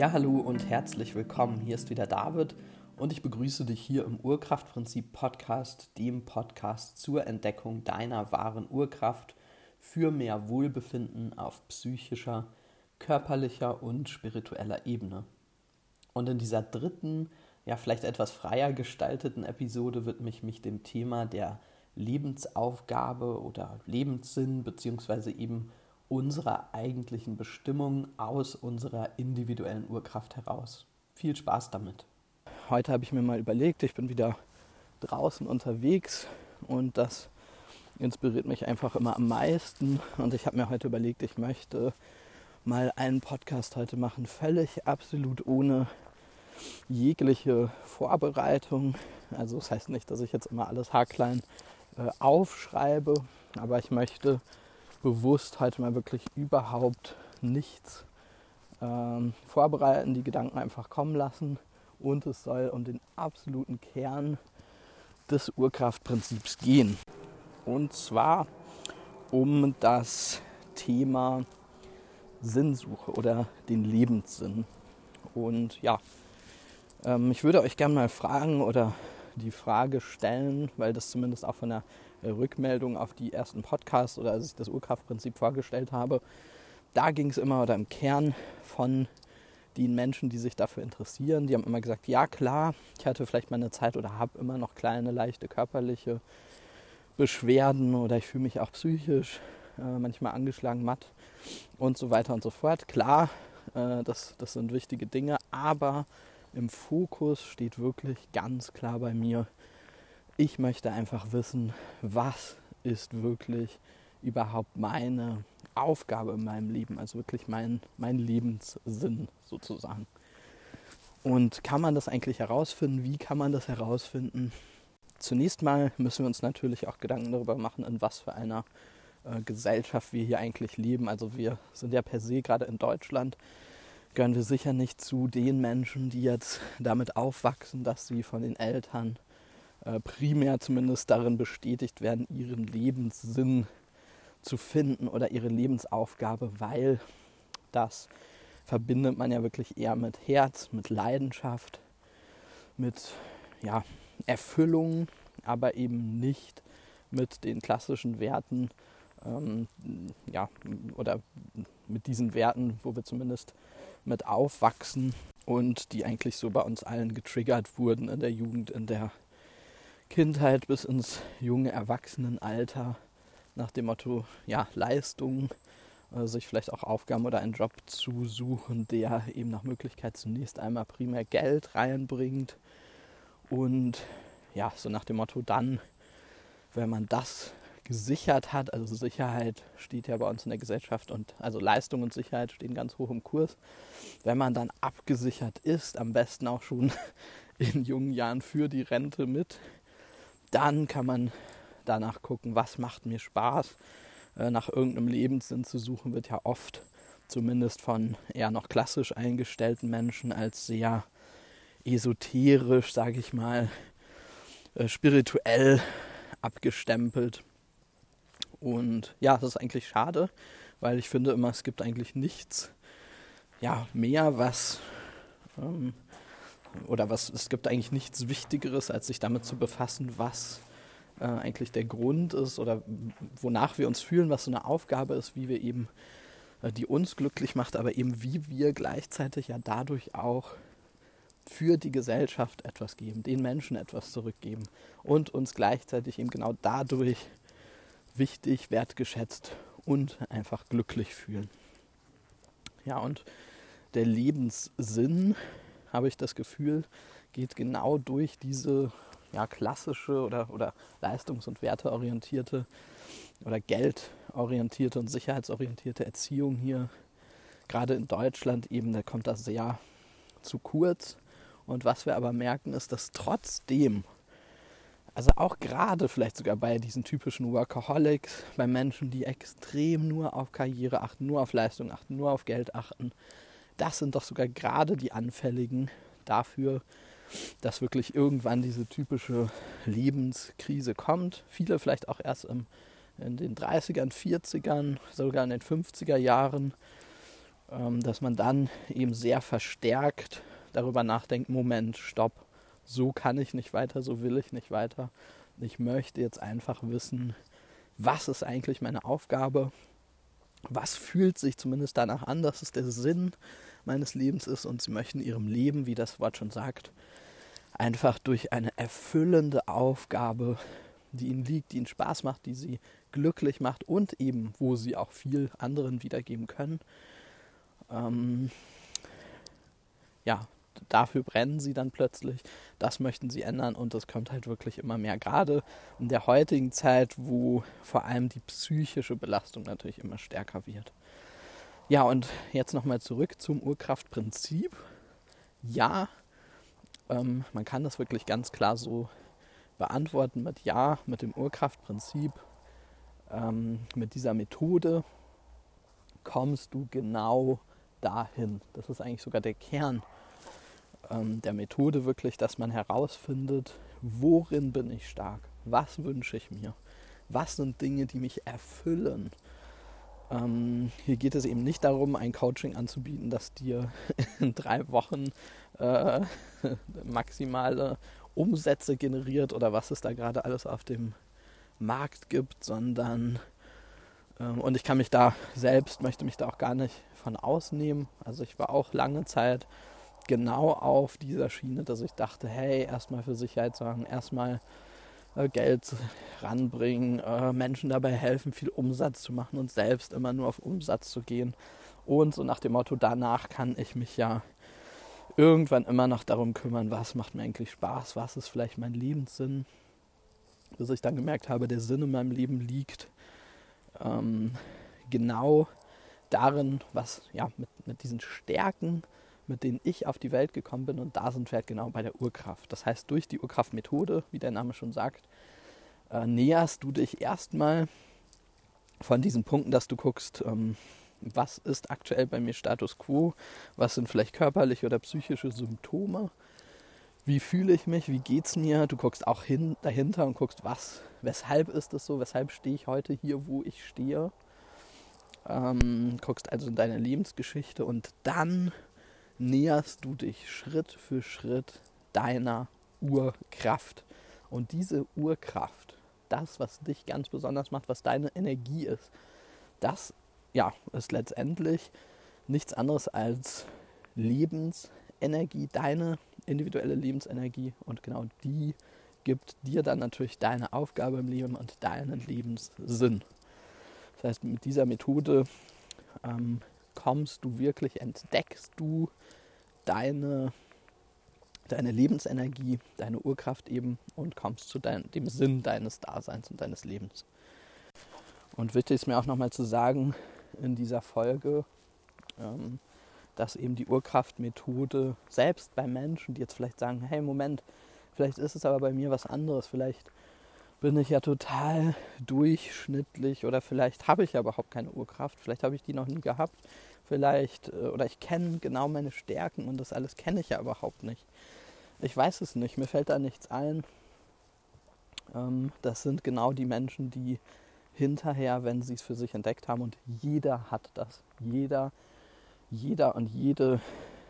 Ja, hallo und herzlich willkommen. Hier ist wieder David und ich begrüße dich hier im Urkraftprinzip Podcast, dem Podcast zur Entdeckung deiner wahren Urkraft für mehr Wohlbefinden auf psychischer, körperlicher und spiritueller Ebene. Und in dieser dritten, ja vielleicht etwas freier gestalteten Episode widme ich mich dem Thema der Lebensaufgabe oder Lebenssinn beziehungsweise eben unserer eigentlichen Bestimmung aus unserer individuellen Urkraft heraus. Viel Spaß damit. Heute habe ich mir mal überlegt, ich bin wieder draußen unterwegs und das inspiriert mich einfach immer am meisten. Und ich habe mir heute überlegt, ich möchte mal einen Podcast heute machen, völlig absolut ohne jegliche Vorbereitung. Also das heißt nicht, dass ich jetzt immer alles haarklein äh, aufschreibe, aber ich möchte bewusst heute mal wirklich überhaupt nichts ähm, vorbereiten, die Gedanken einfach kommen lassen und es soll um den absoluten Kern des Urkraftprinzips gehen. Und zwar um das Thema Sinnsuche oder den Lebenssinn. Und ja, ähm, ich würde euch gerne mal fragen oder die Frage stellen, weil das zumindest auch von der Rückmeldung auf die ersten Podcasts oder als ich das Urkraftprinzip vorgestellt habe, da ging es immer oder im Kern von den Menschen, die sich dafür interessieren, die haben immer gesagt, ja klar, ich hatte vielleicht mal eine Zeit oder habe immer noch kleine, leichte körperliche Beschwerden oder ich fühle mich auch psychisch äh, manchmal angeschlagen, matt und so weiter und so fort. Klar, äh, das, das sind wichtige Dinge, aber im Fokus steht wirklich ganz klar bei mir, ich möchte einfach wissen, was ist wirklich überhaupt meine Aufgabe in meinem Leben, also wirklich mein, mein Lebenssinn sozusagen. Und kann man das eigentlich herausfinden? Wie kann man das herausfinden? Zunächst mal müssen wir uns natürlich auch Gedanken darüber machen, in was für einer äh, Gesellschaft wir hier eigentlich leben. Also wir sind ja per se gerade in Deutschland, gehören wir sicher nicht zu den Menschen, die jetzt damit aufwachsen, dass sie von den Eltern primär zumindest darin bestätigt werden, ihren Lebenssinn zu finden oder ihre Lebensaufgabe, weil das verbindet man ja wirklich eher mit Herz, mit Leidenschaft, mit ja, Erfüllung, aber eben nicht mit den klassischen Werten, ähm, ja, oder mit diesen Werten, wo wir zumindest mit aufwachsen und die eigentlich so bei uns allen getriggert wurden in der Jugend, in der Kindheit bis ins junge Erwachsenenalter nach dem Motto, ja, Leistung, äh, sich vielleicht auch Aufgaben oder einen Job zu suchen, der eben nach Möglichkeit zunächst einmal primär Geld reinbringt und ja, so nach dem Motto dann, wenn man das gesichert hat, also Sicherheit steht ja bei uns in der Gesellschaft und also Leistung und Sicherheit stehen ganz hoch im Kurs. Wenn man dann abgesichert ist, am besten auch schon in jungen Jahren für die Rente mit, dann kann man danach gucken, was macht mir Spaß. Äh, nach irgendeinem Lebenssinn zu suchen, wird ja oft, zumindest von eher noch klassisch eingestellten Menschen, als sehr esoterisch, sage ich mal, äh, spirituell abgestempelt. Und ja, das ist eigentlich schade, weil ich finde immer, es gibt eigentlich nichts ja, mehr, was ähm, oder was, es gibt eigentlich nichts Wichtigeres, als sich damit zu befassen, was äh, eigentlich der Grund ist oder wonach wir uns fühlen, was so eine Aufgabe ist, wie wir eben, äh, die uns glücklich macht, aber eben wie wir gleichzeitig ja dadurch auch für die Gesellschaft etwas geben, den Menschen etwas zurückgeben und uns gleichzeitig eben genau dadurch wichtig, wertgeschätzt und einfach glücklich fühlen. Ja, und der Lebenssinn habe ich das Gefühl, geht genau durch diese ja, klassische oder, oder leistungs- und werteorientierte oder geldorientierte und sicherheitsorientierte Erziehung hier, gerade in Deutschland eben, da kommt das sehr zu kurz. Und was wir aber merken, ist, dass trotzdem, also auch gerade vielleicht sogar bei diesen typischen Workaholics, bei Menschen, die extrem nur auf Karriere achten, nur auf Leistung achten, nur auf Geld achten, das sind doch sogar gerade die Anfälligen dafür, dass wirklich irgendwann diese typische Lebenskrise kommt. Viele vielleicht auch erst im, in den 30ern, 40ern, sogar in den 50er Jahren. ähm, dass man dann eben sehr verstärkt darüber nachdenkt, Moment, stopp, so kann ich nicht weiter, so will ich nicht weiter. Ich möchte jetzt einfach wissen, was ist eigentlich meine Aufgabe, was fühlt sich zumindest danach an, dass es der Sinn meines Lebens ist und sie möchten ihrem Leben, wie das Wort schon sagt, einfach durch eine erfüllende Aufgabe, die ihnen liegt, die ihnen Spaß macht, die sie glücklich macht und eben, wo sie auch viel anderen wiedergeben können. Ähm, ja, dafür brennen sie dann plötzlich. Das möchten sie ändern und das kommt halt wirklich immer mehr. Gerade in der heutigen Zeit, wo vor allem die psychische Belastung natürlich immer stärker wird. Ja, und jetzt nochmal zurück zum Urkraftprinzip. Ja, ähm, man kann das wirklich ganz klar so beantworten mit Ja, mit dem Urkraftprinzip, ähm, mit dieser Methode kommst du genau dahin. Das ist eigentlich sogar der Kern ähm, der Methode wirklich, dass man herausfindet, worin bin ich stark, was wünsche ich mir, was sind Dinge, die mich erfüllen. Ähm, hier geht es eben nicht darum, ein Coaching anzubieten, das dir in drei Wochen äh, maximale Umsätze generiert oder was es da gerade alles auf dem Markt gibt, sondern ähm, und ich kann mich da selbst, möchte mich da auch gar nicht von ausnehmen. Also ich war auch lange Zeit genau auf dieser Schiene, dass ich dachte, hey, erstmal für Sicherheit sorgen, erstmal Geld ranbringen, äh, Menschen dabei helfen, viel Umsatz zu machen und selbst immer nur auf Umsatz zu gehen. Und so nach dem Motto, danach kann ich mich ja irgendwann immer noch darum kümmern, was macht mir eigentlich Spaß, was ist vielleicht mein Lebenssinn. Bis ich dann gemerkt habe, der Sinn in meinem Leben liegt ähm, genau darin, was ja mit, mit diesen Stärken, mit denen ich auf die Welt gekommen bin. Und da sind wir halt genau bei der Urkraft. Das heißt, durch die Urkraftmethode, wie der Name schon sagt, äh, näherst du dich erstmal von diesen Punkten, dass du guckst, ähm, was ist aktuell bei mir Status quo, was sind vielleicht körperliche oder psychische Symptome, wie fühle ich mich, wie geht es mir. Du guckst auch hin, dahinter und guckst, was, weshalb ist es so, weshalb stehe ich heute hier, wo ich stehe. Ähm, guckst also in deine Lebensgeschichte und dann näherst du dich Schritt für Schritt deiner Urkraft. Und diese Urkraft, das, was dich ganz besonders macht, was deine Energie ist, das ja, ist letztendlich nichts anderes als Lebensenergie, deine individuelle Lebensenergie. Und genau die gibt dir dann natürlich deine Aufgabe im Leben und deinen Lebenssinn. Das heißt, mit dieser Methode ähm, kommst du wirklich, entdeckst du deine, deine Lebensenergie, deine Urkraft eben und kommst zu dein, dem Sinn deines Daseins und deines Lebens. Und wichtig ist mir auch nochmal zu sagen in dieser Folge, ähm, dass eben die Urkraftmethode selbst bei Menschen, die jetzt vielleicht sagen, hey Moment, vielleicht ist es aber bei mir was anderes, vielleicht bin ich ja total durchschnittlich oder vielleicht habe ich ja überhaupt keine Urkraft, vielleicht habe ich die noch nie gehabt, vielleicht äh, oder ich kenne genau meine Stärken und das alles kenne ich ja überhaupt nicht. Ich weiß es nicht, mir fällt da nichts ein. Ähm, das sind genau die Menschen, die hinterher, wenn sie es für sich entdeckt haben und jeder hat das, jeder, jeder und jede,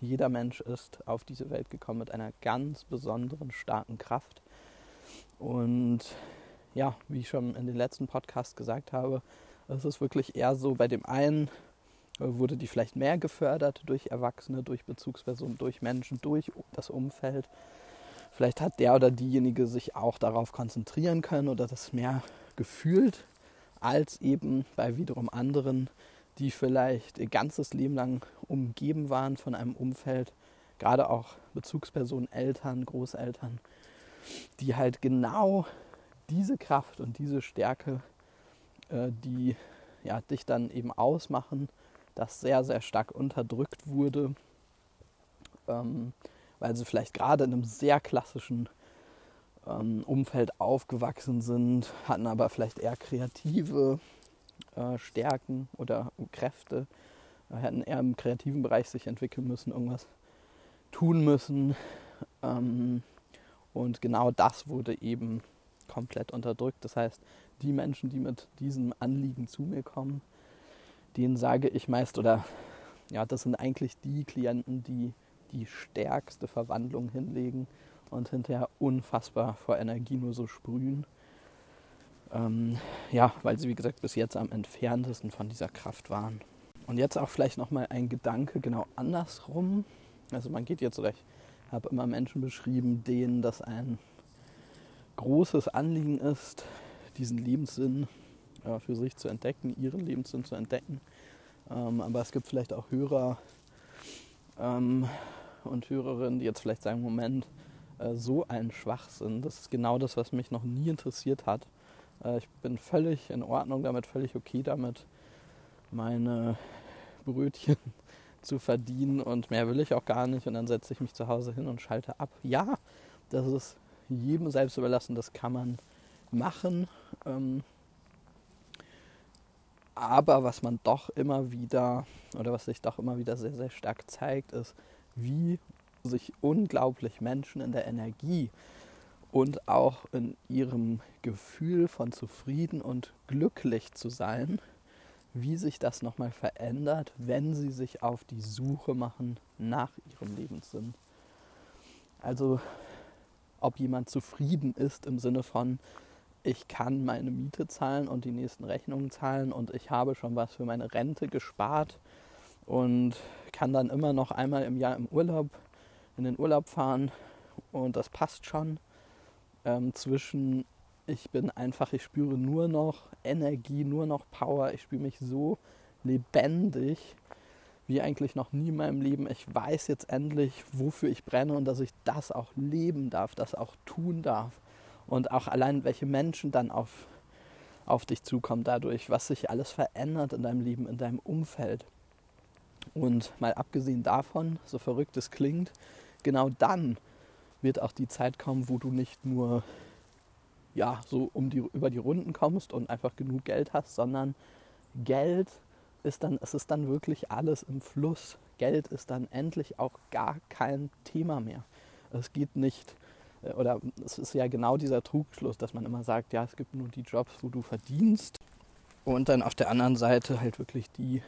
jeder Mensch ist auf diese Welt gekommen mit einer ganz besonderen starken Kraft und ja, wie ich schon in den letzten Podcast gesagt habe, es ist wirklich eher so, bei dem einen äh, wurde die vielleicht mehr gefördert durch Erwachsene, durch Bezugspersonen, durch Menschen, durch das Umfeld. Vielleicht hat der oder diejenige sich auch darauf konzentrieren können oder das mehr gefühlt, als eben bei wiederum anderen, die vielleicht ihr ganzes Leben lang umgeben waren von einem Umfeld, gerade auch Bezugspersonen, Eltern, Großeltern, die halt genau diese Kraft und diese Stärke, äh, die ja, dich dann eben ausmachen, das sehr, sehr stark unterdrückt wurde, ähm, weil sie vielleicht gerade in einem sehr klassischen ähm, Umfeld aufgewachsen sind, hatten aber vielleicht eher kreative äh, Stärken oder Kräfte, äh, hätten eher im kreativen Bereich sich entwickeln müssen, irgendwas tun müssen. Ähm, und genau das wurde eben komplett unterdrückt. Das heißt, die Menschen, die mit diesem Anliegen zu mir kommen, denen sage ich meist oder ja, das sind eigentlich die Klienten, die die stärkste Verwandlung hinlegen und hinterher unfassbar vor Energie nur so sprühen. Ähm, ja, weil sie, wie gesagt, bis jetzt am entferntesten von dieser Kraft waren. Und jetzt auch vielleicht nochmal ein Gedanke genau andersrum. Also man geht jetzt, oder ich habe immer Menschen beschrieben, denen das ein großes Anliegen ist, diesen Lebenssinn äh, für sich zu entdecken, ihren Lebenssinn zu entdecken. Ähm, aber es gibt vielleicht auch Hörer ähm, und Hörerinnen, die jetzt vielleicht sagen, Moment, äh, so ein Schwachsinn, das ist genau das, was mich noch nie interessiert hat. Äh, ich bin völlig in Ordnung damit, völlig okay damit, meine Brötchen zu verdienen und mehr will ich auch gar nicht und dann setze ich mich zu Hause hin und schalte ab. Ja, das ist jedem selbst überlassen, das kann man machen. Ähm, aber was man doch immer wieder, oder was sich doch immer wieder sehr, sehr stark zeigt, ist, wie sich unglaublich Menschen in der Energie und auch in ihrem Gefühl von zufrieden und glücklich zu sein, wie sich das nochmal verändert, wenn sie sich auf die Suche machen nach ihrem Lebenssinn. Also ob jemand zufrieden ist im Sinne von, ich kann meine Miete zahlen und die nächsten Rechnungen zahlen und ich habe schon was für meine Rente gespart und kann dann immer noch einmal im Jahr im Urlaub in den Urlaub fahren und das passt schon. Ähm, zwischen ich bin einfach, ich spüre nur noch Energie, nur noch Power, ich spüre mich so lebendig wie eigentlich noch nie in meinem Leben. Ich weiß jetzt endlich, wofür ich brenne und dass ich das auch leben darf, das auch tun darf. Und auch allein, welche Menschen dann auf, auf dich zukommen dadurch, was sich alles verändert in deinem Leben, in deinem Umfeld. Und mal abgesehen davon, so verrückt es klingt, genau dann wird auch die Zeit kommen, wo du nicht nur ja, so um die, über die Runden kommst und einfach genug Geld hast, sondern Geld ist dann, es ist dann wirklich alles im Fluss. Geld ist dann endlich auch gar kein Thema mehr. Es geht nicht, äh, oder es ist ja genau dieser Trugschluss, dass man immer sagt, ja, es gibt nur die Jobs, wo du verdienst. Und dann auf der anderen Seite halt wirklich die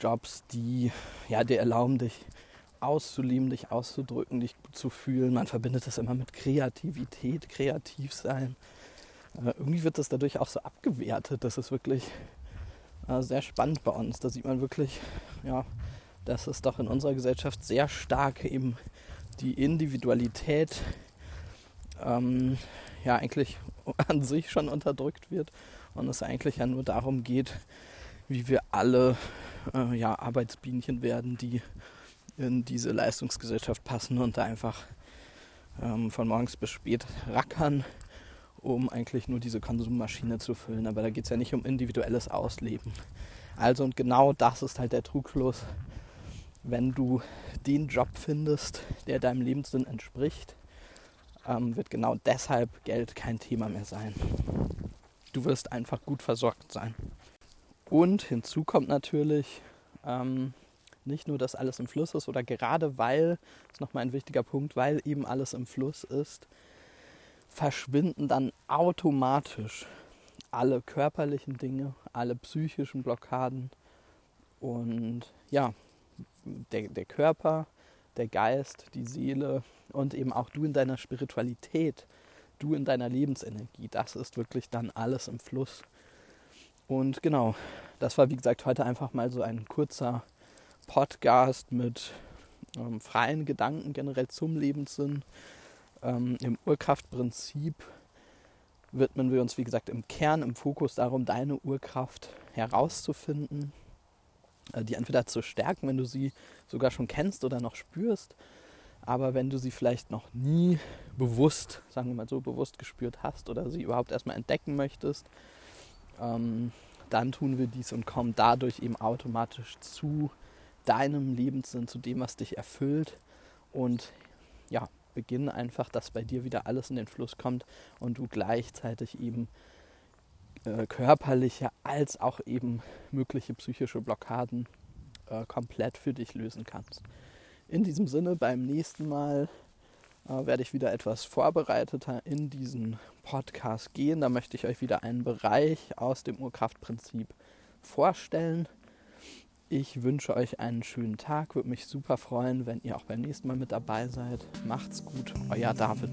Jobs, die ja, dir erlauben, dich auszuleben, dich auszudrücken, dich zu fühlen. Man verbindet das immer mit Kreativität, kreativ sein. Äh, irgendwie wird das dadurch auch so abgewertet. Das ist wirklich sehr spannend bei uns. Da sieht man wirklich, ja, dass es doch in unserer Gesellschaft sehr stark eben die Individualität ähm, ja eigentlich an sich schon unterdrückt wird und es eigentlich ja nur darum geht, wie wir alle äh, ja, Arbeitsbienchen werden, die in diese Leistungsgesellschaft passen und da einfach ähm, von morgens bis spät rackern, um eigentlich nur diese Konsummaschine zu füllen. Aber da geht es ja nicht um individuelles Ausleben. Also und genau das ist halt der Trugschluss, wenn du den Job findest, der deinem Lebenssinn entspricht, ähm, wird genau deshalb Geld kein Thema mehr sein. Du wirst einfach gut versorgt sein. Und hinzu kommt natürlich, ähm, nicht nur, dass alles im Fluss ist oder gerade weil, das ist nochmal ein wichtiger Punkt, weil eben alles im Fluss ist, verschwinden dann automatisch alle körperlichen Dinge, alle psychischen Blockaden und ja, der, der Körper, der Geist, die Seele und eben auch du in deiner Spiritualität, du in deiner Lebensenergie, das ist wirklich dann alles im Fluss. Und genau, das war wie gesagt heute einfach mal so ein kurzer Podcast mit ähm, freien Gedanken generell zum Lebenssinn. Ähm, Im Urkraftprinzip widmen wir uns, wie gesagt, im Kern, im Fokus darum, deine Urkraft herauszufinden, äh, die entweder zu stärken, wenn du sie sogar schon kennst oder noch spürst, aber wenn du sie vielleicht noch nie bewusst, sagen wir mal so, bewusst gespürt hast oder sie überhaupt erstmal entdecken möchtest, ähm, dann tun wir dies und kommen dadurch eben automatisch zu deinem Lebenssinn, zu dem, was dich erfüllt. Und ja, beginnen einfach, dass bei dir wieder alles in den Fluss kommt und du gleichzeitig eben äh, körperliche als auch eben mögliche psychische Blockaden äh, komplett für dich lösen kannst. In diesem Sinne, beim nächsten Mal äh, werde ich wieder etwas vorbereiteter in diesen Podcast gehen. Da möchte ich euch wieder einen Bereich aus dem Urkraftprinzip vorstellen Ich wünsche euch einen schönen Tag, würde mich super freuen, wenn ihr auch beim nächsten Mal mit dabei seid. Macht's gut, euer David.